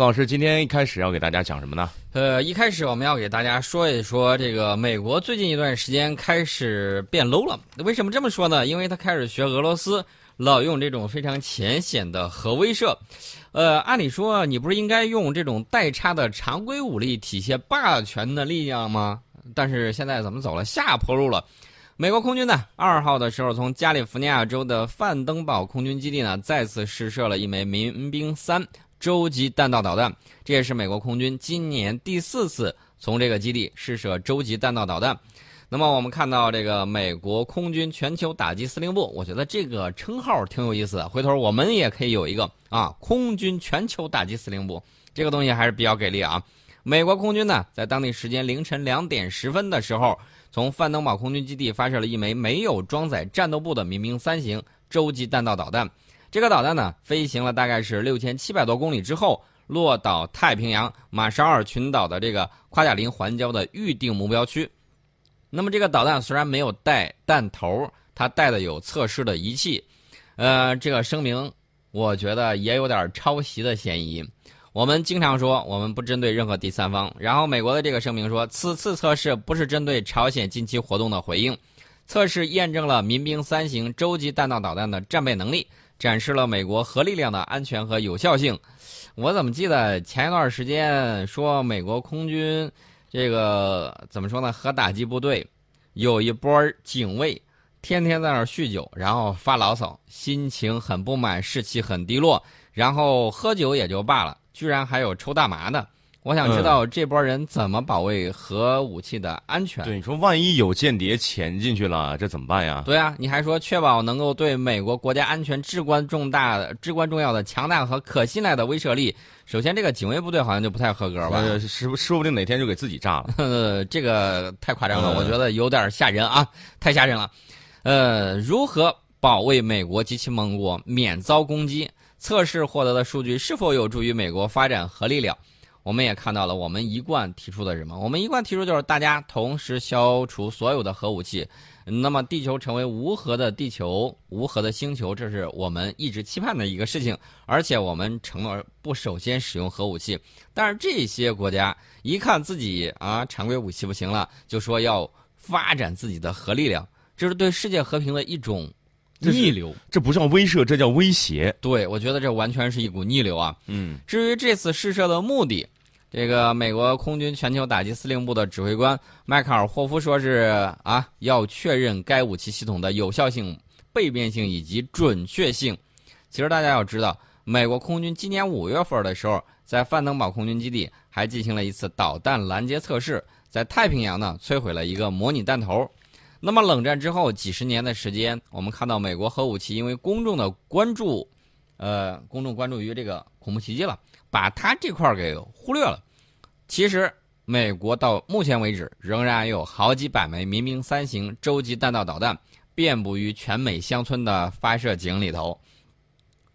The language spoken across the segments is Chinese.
老师，今天一开始要给大家讲什么呢？呃，一开始我们要给大家说一说这个美国最近一段时间开始变 low 了。为什么这么说呢？因为他开始学俄罗斯，老用这种非常浅显的核威慑。呃，按理说你不是应该用这种代差的常规武力体现霸权的力量吗？但是现在怎么走了下坡路了？美国空军呢，二号的时候从加利福尼亚州的范登堡空军基地呢，再次试射了一枚民兵三洲际弹道导弹，这也是美国空军今年第四次从这个基地试射洲际弹道导弹。那么我们看到这个美国空军全球打击司令部，我觉得这个称号挺有意思的。回头我们也可以有一个啊，空军全球打击司令部，这个东西还是比较给力啊。美国空军呢，在当地时间凌晨两点十分的时候，从范登堡空军基地发射了一枚没有装载战斗部的民兵三型洲际弹道导弹。这个导弹呢，飞行了大概是六千七百多公里之后，落到太平洋马绍尔群岛的这个夸贾林环礁的预定目标区。那么这个导弹虽然没有带弹头，它带的有测试的仪器。呃，这个声明我觉得也有点抄袭的嫌疑。我们经常说我们不针对任何第三方，然后美国的这个声明说，此次测试不是针对朝鲜近期活动的回应，测试验证了民兵三型洲际弹道导弹的战备能力，展示了美国核力量的安全和有效性。我怎么记得前一段时间说美国空军这个怎么说呢？核打击部队有一波警卫天天在那儿酗酒，然后发牢骚，心情很不满，士气很低落，然后喝酒也就罢了。居然还有抽大麻的，我想知道这波人怎么保卫核武器的安全？对，你说万一有间谍潜进去了，这怎么办呀？对啊，你还说确保能够对美国国家安全至关重大、至关重要的强大和可信赖的威慑力。首先，这个警卫部队好像就不太合格吧？说说不定哪天就给自己炸了。呃，这个太夸张了，我觉得有点吓人啊，太吓人了。呃，如何保卫美国及其盟国免遭攻击？测试获得的数据是否有助于美国发展核力量？我们也看到了，我们一贯提出的什么？我们一贯提出就是大家同时消除所有的核武器，那么地球成为无核的地球、无核的星球，这是我们一直期盼的一个事情。而且我们承诺不首先使用核武器。但是这些国家一看自己啊常规武器不行了，就说要发展自己的核力量，这是对世界和平的一种。逆流，这不叫威慑，这叫威胁。对，我觉得这完全是一股逆流啊。嗯，至于这次试射的目的，这个美国空军全球打击司令部的指挥官迈克尔霍夫说是啊，要确认该武器系统的有效性、倍变性以及准确性。其实大家要知道，美国空军今年五月份的时候，在范登堡空军基地还进行了一次导弹拦截测试，在太平洋呢摧毁了一个模拟弹头。那么冷战之后几十年的时间，我们看到美国核武器因为公众的关注，呃，公众关注于这个恐怖袭击了，把它这块给忽略了。其实，美国到目前为止仍然有好几百枚民兵三型洲际弹道导弹遍布于全美乡村的发射井里头。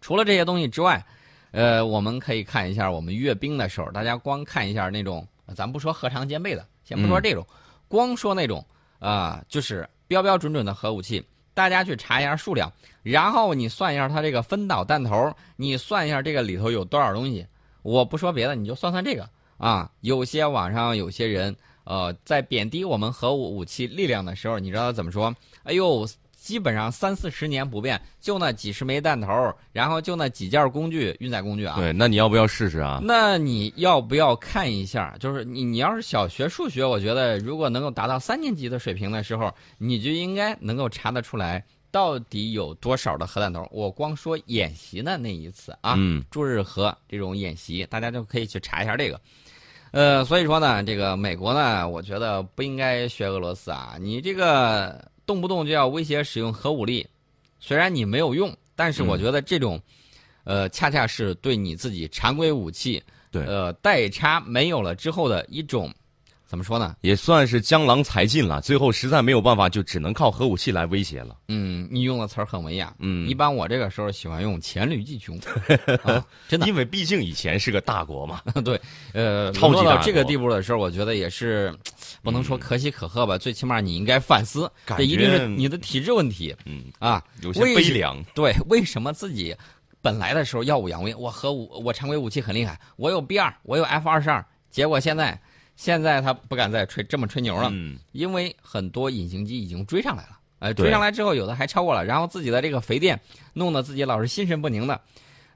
除了这些东西之外，呃，我们可以看一下我们阅兵的时候，大家光看一下那种，咱不说核常兼备的，先不说这种，光说那种。啊，就是标标准准的核武器，大家去查一下数量，然后你算一下它这个分导弹头，你算一下这个里头有多少东西。我不说别的，你就算算这个啊。有些网上有些人，呃，在贬低我们核武武器力量的时候，你知道怎么说？哎呦。基本上三四十年不变，就那几十枚弹头，然后就那几件工具运载工具啊。对，那你要不要试试啊？那你要不要看一下？就是你，你要是小学数学，我觉得如果能够达到三年级的水平的时候，你就应该能够查得出来到底有多少的核弹头。我光说演习的那一次啊，驻日核这种演习，大家就可以去查一下这个。呃，所以说呢，这个美国呢，我觉得不应该学俄罗斯啊，你这个。动不动就要威胁使用核武力，虽然你没有用，但是我觉得这种，呃，恰恰是对你自己常规武器，对，呃，代差没有了之后的一种。怎么说呢？也算是江郎才尽了。最后实在没有办法，就只能靠核武器来威胁了。嗯，你用的词儿很文雅。嗯，一般我这个时候喜欢用黔驴技穷。真的，因为毕竟以前是个大国嘛。对，呃，超级到这个地步的时候，我觉得也是不能说可喜可贺吧。最起码你应该反思，这一定是你的体质问题。嗯啊，有些悲凉。对，为什么自己？本来的时候耀武扬威，我核武，我常规武器很厉害，我有 B 二，我有 F 二十二。结果现在，现在他不敢再吹这么吹牛了，嗯，因为很多隐形机已经追上来了。呃，追上来之后，有的还超过了，然后自己的这个肥电弄得自己老是心神不宁的。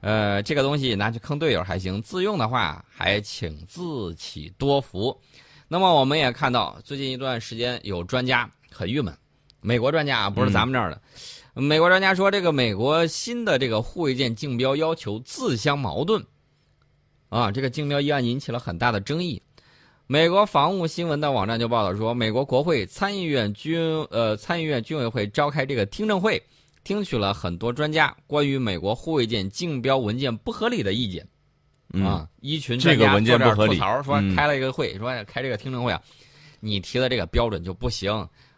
呃，这个东西拿去坑队友还行，自用的话还请自取多福。那么我们也看到，最近一段时间有专家很郁闷，美国专家啊，不是咱们这儿的。美国专家说，这个美国新的这个护卫舰竞标要求自相矛盾，啊，这个竞标议案引起了很大的争议。美国防务新闻的网站就报道说，美国国会参议院军呃参议院军委会召开这个听证会，听取了很多专家关于美国护卫舰竞标文件不合理的意见。嗯。啊，一群这个文件专家不合理。坐这儿吐槽说嗯。开了一个会，说开这个听证会啊，你提的这个标准就不行。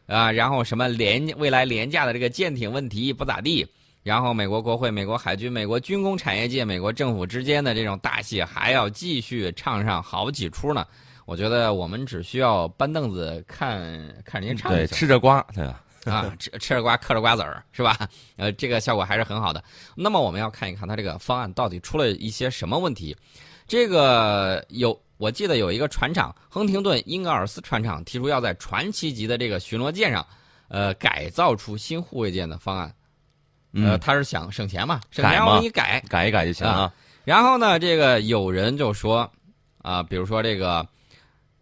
啊，然后什么廉未来廉价的这个舰艇问题不咋地，然后美国国会、美国海军、美国军工产业界、美国政府之间的这种大戏还要继续唱上好几出呢。我觉得我们只需要搬凳子看看人家唱对，吃着瓜，对吧？啊，吃吃着瓜嗑着瓜子儿是吧？呃，这个效果还是很好的。那么我们要看一看它这个方案到底出了一些什么问题。这个有，我记得有一个船厂亨廷顿英格尔斯船厂提出要在传奇级的这个巡逻舰上，呃，改造出新护卫舰的方案。呃，嗯，他是想省钱嘛，省钱我给你改。改一改就行啊。然后呢，这个有人就说，啊，比如说这个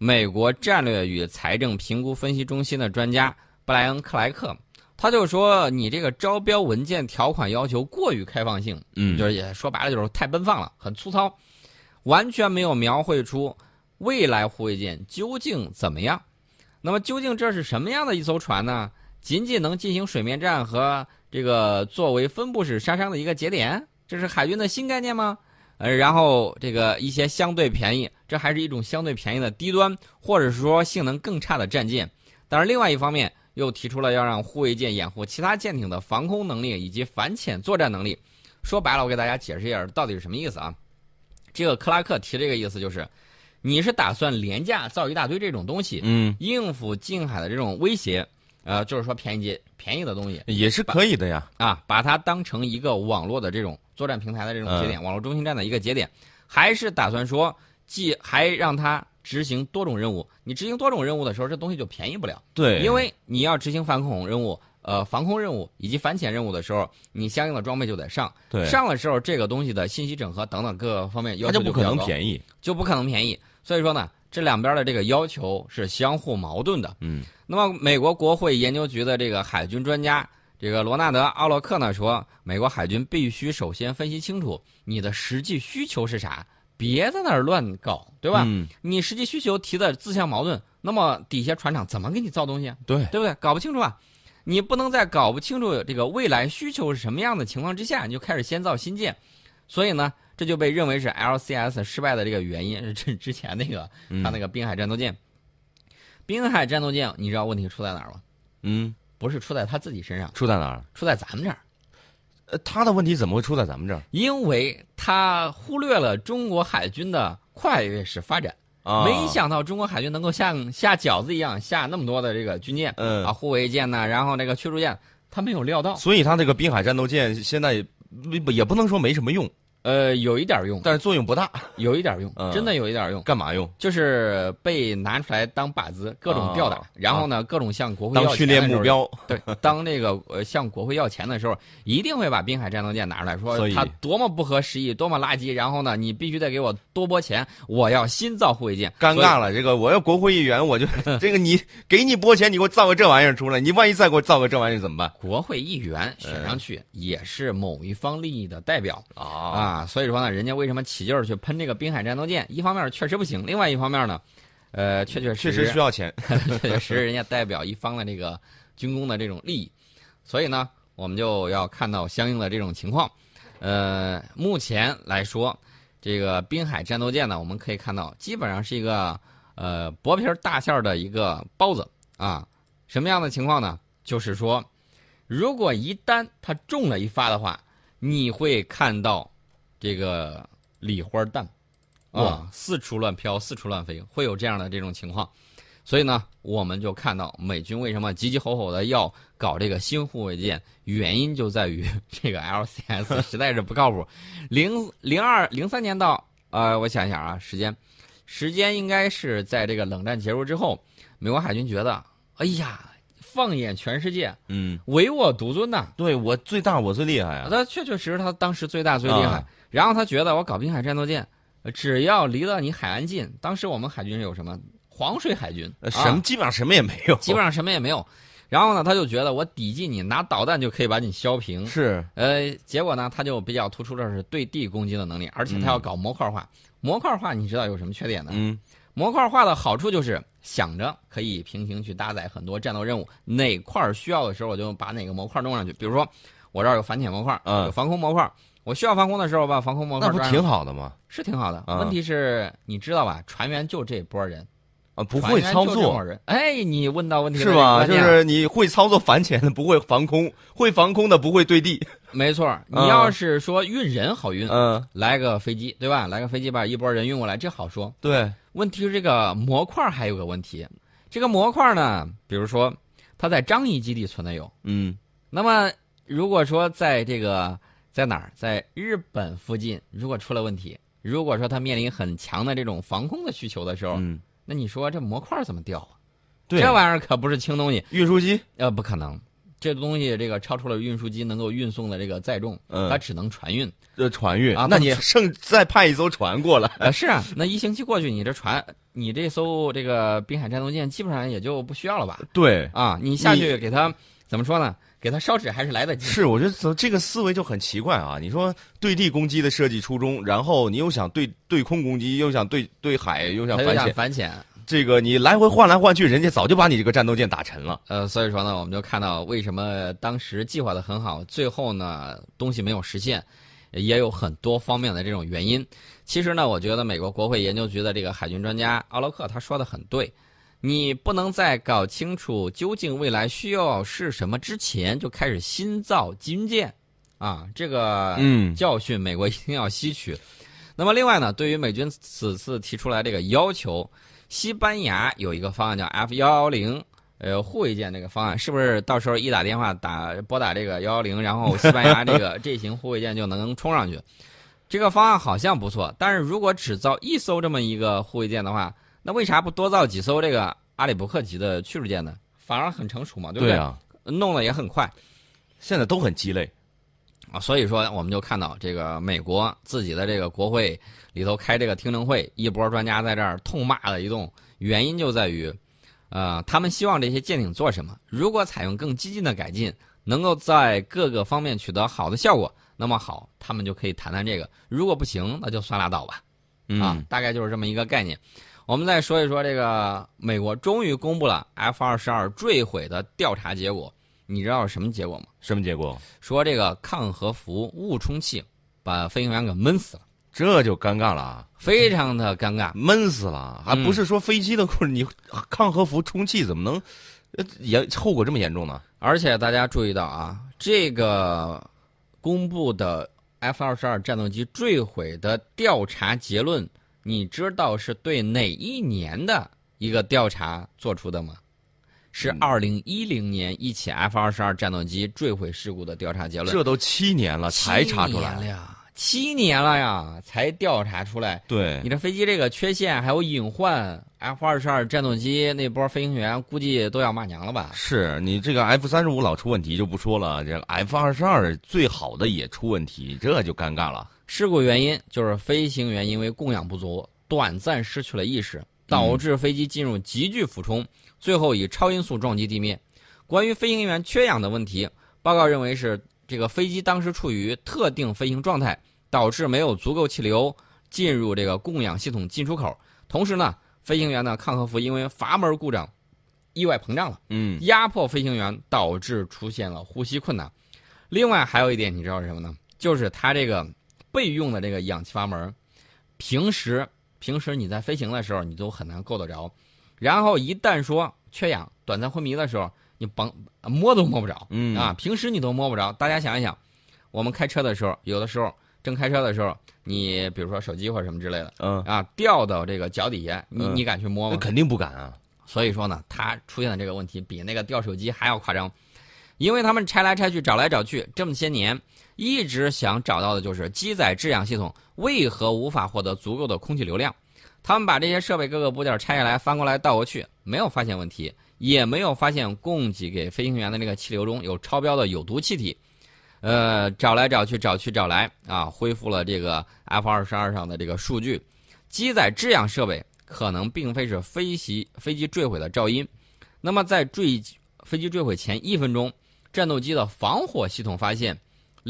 美国战略与财政评估分析中心的专家布莱恩·克莱克，他就说你这个招标文件条款要求过于开放性，嗯，就是也说白了就是太奔放了，很粗糙，完全没有描绘出未来护卫舰究竟怎么样。那么究竟这是什么样的一艘船呢？仅仅能进行水面战和这个作为分布式杀伤的一个节点，这是海军的新概念吗？呃，然后这个一些相对便宜，这还是一种相对便宜的低端，或者是说性能更差的战舰。但是另外一方面又提出了要让护卫舰掩护其他舰艇的防空能力以及反潜作战能力。说白了，我给大家解释一下到底是什么意思啊？这个克拉克提这个意思就是，你是打算廉价造一大堆这种东西，嗯，应付近海的这种威胁，呃，就是说便宜些便宜的东西也是可以的呀。啊，把它当成一个网络的这种作战平台的这种节点，网络中心站的一个节点，还是打算说，既还让它执行多种任务？你执行多种任务的时候，这东西就便宜不了，对，因为你要执行反恐任务。呃，防空任务以及反潜任务的时候，你相应的装备就得上。对上了之后，这个东西的信息整合等等各个方面要它就不可能便宜。就不可能便宜。所以说呢，这两边的这个要求是相互矛盾的。嗯，那么美国国会研究局的这个海军专家这个罗纳德·奥洛克呢说，美国海军必须首先分析清楚你的实际需求是啥，别在那儿乱搞，对吧？嗯，你实际需求提的自相矛盾，那么底下船厂怎么给你造东西啊？对，对不对？搞不清楚啊！你不能在搞不清楚这个未来需求是什么样的情况之下，你就开始先造新舰，所以呢，这就被认为是 LCS 失败的这个原因。是之之前那个嗯他那个滨海战斗舰，滨海战斗舰，你知道问题出在哪儿吗？嗯，不是出在他自己身上，出在哪儿？出在咱们这儿，呃，他的问题怎么会出在咱们这儿因为他忽略了中国海军的跨越式发展。啊？没，想到中国海军能够像下饺子一样下那么多的这个军舰嗯啊，护卫舰呐，然后那个驱逐舰，他没有料到。所以他这个滨海战斗舰现在也不也不能说没什么用，呃，有一点用，但是作用不大。有一点用，嗯真的有一点用，干嘛用？就是被拿出来当靶子，各种吊打，啊然后呢，各种向国会要当训练。目标。对，当那个呃向国会要钱的时候，一定会把滨海战斗舰拿出来说所以它多么不合时宜，多么垃圾，然后呢，你必须得给我多拨钱，我要新造护卫舰。尴尬了，这个我要国会议员，我就 这个你给你拨钱，你给我造个这玩意儿出来，你万一再给我造个这玩意儿怎么办国会议员选上去也是某一方利益的代表啊？啊，所以说呢，人家为什么起劲儿去喷这个滨海战斗舰？一方面确实不行，另外一方面呢，呃，确确确实实需要钱。确确实人家代表一方的这个军工的这种利益，所以呢，我们就要看到相应的这种情况。呃，目前来说，这个滨海战斗舰呢，我们可以看到基本上是一个呃薄皮儿大馅儿的一个包子啊。什么样的情况呢？就是说，如果一旦它中了一发的话，你会看到这个礼花弹啊四处乱飘，四处乱飞，会有这样的这种情况。所以呢，我们就看到美军为什么急急吼吼的要搞这个新护卫舰，原因就在于 这个 LCS 实在是不靠谱。零零二零三年到呃，我想想啊，时间时间应该是在这个冷战结束之后，美国海军觉得，哎呀，放眼全世界，嗯，唯我独尊呐、对我最大，我最厉害啊！他确确实实他当时最大最厉害。啊然后他觉得我搞滨海战斗舰，呃只要离了你海岸近，当时我们海军有什么黄水海军，呃什么啊基本上什么也没有，基本上什么也没有。然后呢，他就觉得我抵近你，拿导弹就可以把你削平。是呃，结果呢，他就比较突出的是对地攻击的能力，而且他要搞模块化。模块化你知道有什么缺点呢？嗯模块化的好处就是想着可以平行去搭载很多战斗任务，哪块需要的时候我就把哪个模块弄上去。比如说，我这儿有反潜模块，有防空模块，我需要防空的时候把防空模块装上那不挺好的吗？是挺好的。问题是，你知道吧？船员就这波人，啊，不会操作人。哎，你问到问题了是吧？就是你会操作反潜的不会防空，会防空的不会对地。没错。你嗯要是说运人好运，嗯，来个飞机对吧？来个飞机把一波人运过来，这好说。对，问题是这个模块还有个问题，这个模块呢，比如说它在张仪基地存的有，嗯那么如果说在这个在哪儿，在日本附近，如果出了问题，如果说它面临很强的这种防空的需求的时候，嗯，那你说这模块怎么掉啊？对，这玩意儿可不是轻东西，运输机，呃，不可能。这东西这个超出了运输机能够运送的这个载重，嗯它只能船运。这，船运啊，那你剩再派一艘船过来，呃，是啊，那一星期过去，你这船，你这艘这个滨海战斗舰基本上也就不需要了吧？对，啊，你下去给它怎么说呢？给它烧纸还是来得及。是，我觉得这这个思维就很奇怪啊！你说对地攻击的设计初衷，然后你又想对对空攻击，又想对对海，又想反潜。这个你来回换来换去，人家早就把你这个战斗舰打沉了。呃，所以说呢，我们就看到为什么当时计划的很好，最后呢东西没有实现，也有很多方面的这种原因。其实呢，我觉得美国国会研究局的这个海军专家奥洛克他说的很对，你不能在搞清楚究竟未来需要是什么之前就开始新造军舰，啊，这个嗯教训美国一定要吸取。那么另外呢，对于美军此次提出来这个要求，西班牙有一个方案叫 F 幺幺零，呃，护卫舰这个方案，是不是到时候一打电话打拨打这个幺幺零，然后西班牙这个 这型护卫舰就能冲上去？这个方案好像不错，但是如果只造一艘这么一个护卫舰的话，那为啥不多造几艘这个阿里伯克级的驱逐舰呢？反而很成熟嘛，对不对？啊，弄得也很快。现在都很鸡肋。啊，所以说我们就看到这个美国自己的这个国会里头开这个听证会，一波专家在这儿痛骂了一顿，原因就在于，呃，他们希望这些舰艇做什么？如果采用更激进的改进，能够在各个方面取得好的效果，那么好，他们就可以谈谈这个；如果不行，那就算拉倒吧。啊嗯，，大概就是这么一个概念。我们再说一说这个美国终于公布了 F 二十二坠毁的调查结果，你知道是什么结果吗？什么结果？说这个抗核服误充气把飞行员给闷死了，这就尴尬了啊，非常的尴尬。闷死了，还嗯不是说飞机的故事，你抗核服充气怎么能，呃严后果这么严重呢？而且大家注意到啊，这个公布的 F 二十二战斗机坠毁的调查结论，你知道是对哪一年的一个调查做出的吗？是嗯二零一零年一起 F 二十二战斗机坠毁事故的调查结论，这都七年了才查出来，呀，七年了呀，才调查出来。对你，这飞机这个缺陷还有隐患，F 二十二战斗机那波飞行员估计都要骂娘了吧？是你这个 F 三十五老出问题就不说了，这个 F 二十二最好的也出问题，这就尴尬了。事故原因就是飞行员因为供氧不足，短暂失去了意识，导致飞机进入急剧俯冲，最后以超音速撞击地面。关于飞行员缺氧的问题，报告认为是这个飞机当时处于特定飞行状态，导致没有足够气流进入这个供氧系统进出口。同时呢，飞行员的抗核服因为阀门故障意外膨胀了。嗯，压迫飞行员，导致出现了呼吸困难。另外还有一点，你知道是什么呢？就是它这个备用的这个氧气阀门，平时平时你在飞行的时候你都很难够得着，然后一旦说缺氧、短暂昏迷的时候，你甭摸都摸不着。嗯啊，平时你都摸不着。大家想一想，我们开车的时候，有的时候正开车的时候，你比如说手机或者什么之类的嗯，啊，掉到这个脚底下，你嗯你敢去摸吗？肯定不敢啊。所以说呢，它出现的这个问题比那个掉手机还要夸张，因为他们拆来拆去，找来找去，这么些年一直想找到的就是机载制氧系统为何无法获得足够的空气流量。他们把这些设备各个部件拆下来，翻过来倒过去，没有发现问题，也没有发现供给给飞行员的那个气流中有超标的有毒气体。呃，找来找去，找去找来啊，恢复了这个 F 二十二上的这个数据，机载制氧设备可能并非是飞机飞机坠毁的噪音。那么在坠飞机坠毁前一分钟，战斗机的防火系统发现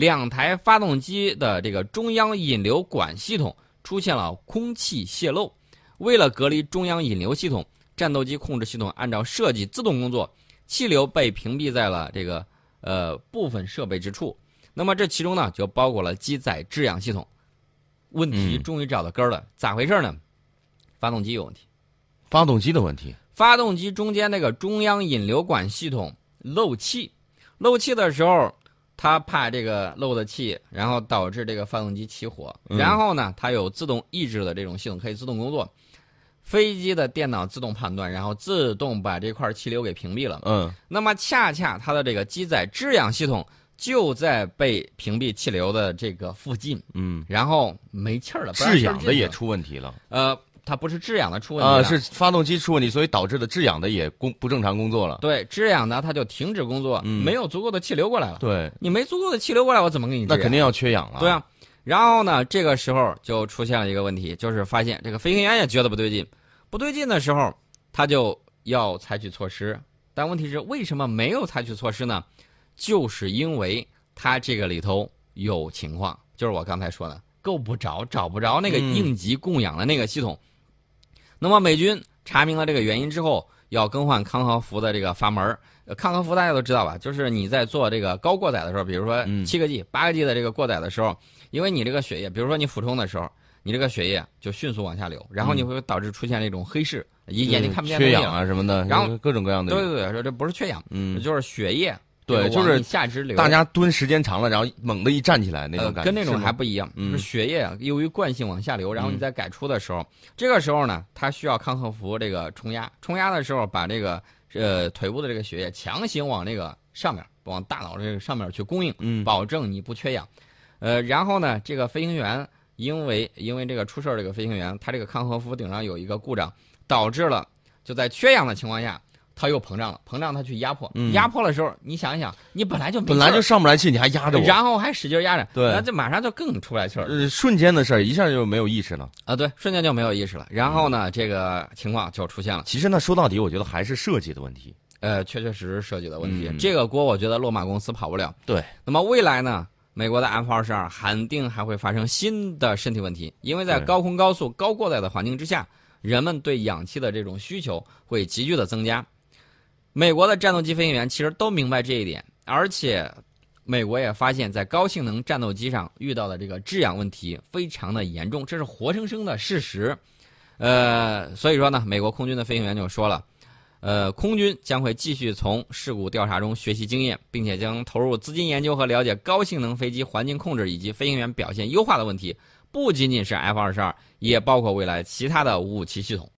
两台发动机的这个中央引流管系统出现了空气泄漏。为了隔离中央引流系统，战斗机控制系统按照设计自动工作，气流被屏蔽在了这个呃部分设备之处。那么这其中呢，就包括了机载制氧系统。问题终于找到根儿了，咋回事呢？发动机有问题，发动机的问题。发动机中间那个中央引流管系统漏气，漏气的时候，它怕这个漏的气，然后导致这个发动机起火。然后呢，它有自动抑制的这种系统，可以自动工作。飞机的电脑自动判断，然后自动把这块气流给屏蔽了。嗯，那么恰恰它的这个机载制氧系统就在被屏蔽气流的这个附近，嗯，然后没气儿了，制氧的也出问题了呃，它不是制氧的出问题啊，了是发动机出问题，所以导致的制氧的也工不正常工作了。对制氧呢，它就停止工作，嗯没有足够的气流过来了。对，你没足够的气流过来，我怎么给你制？那肯定要缺氧了。对啊。然后呢，这个时候就出现了一个问题，就是发现这个飞行员也觉得不对劲，不对劲的时候，他就要采取措施。但问题是，为什么没有采取措施呢？就是因为他这个里头有情况，就是我刚才说的，够不着，找不着那个嗯应急供氧的那个系统。那么美军查明了这个原因之后，要更换康和福的这个阀门康和福大家都知道吧？就是你在做这个高过载的时候，比如说嗯七个 G、八个 G 的这个过载的时候，因为你这个血液，比如说你俯冲的时候，你这个血液就迅速往下流，然后你会导致出现那种黑视，眼眼睛看不见东缺氧。啊什么的，然后各种各样的。对对对，说这不是缺氧，嗯，就是血液对就是下肢流。大家蹲时间长了，然后猛地一站起来那呃种感觉，跟那种还不一样，嗯是血液由于惯性往下流，然后你嗯在改出的时候，这个时候呢，它需要康和福这个冲压，冲压的时候把这个呃腿部的这个血液强行往那个上面，往大脑这个上面去供应，嗯保证你不缺氧。呃，然后呢，这个飞行员因为因为这个出事儿，这个飞行员他这个康和福顶上有一个故障，导致了就在缺氧的情况下。它又膨胀了，膨胀它去压迫，嗯压迫的时候，你想一想，你本来就本来就上不来气，你还压着我，然后还使劲压着，对那这马上就更出不来气儿了呃，瞬间的事儿，一下就没有意识了。啊！对，瞬间就没有意识了。然后呢，这个情况就出现了。其实呢，说到底，我觉得还是设计的问题。呃，确确实实设计的问题，嗯这个锅我觉得洛马公司跑不了。对，那么未来呢，美国的 F 二十二肯定还会发生新的身体问题，因为在高空高速、高过载的环境之下，人们对氧气的这种需求会急剧的增加。美国的战斗机飞行员其实都明白这一点，而且美国也发现，在高性能战斗机上遇到的这个制氧问题非常的严重，这是活生生的事实。呃，所以说呢，美国空军的飞行员就说了，呃，空军将会继续从事故调查中学习经验，并且将投入资金研究和了解高性能飞机环境控制以及飞行员表现优化的问题，不仅仅是 F 二十二，也包括未来其他的武器系统。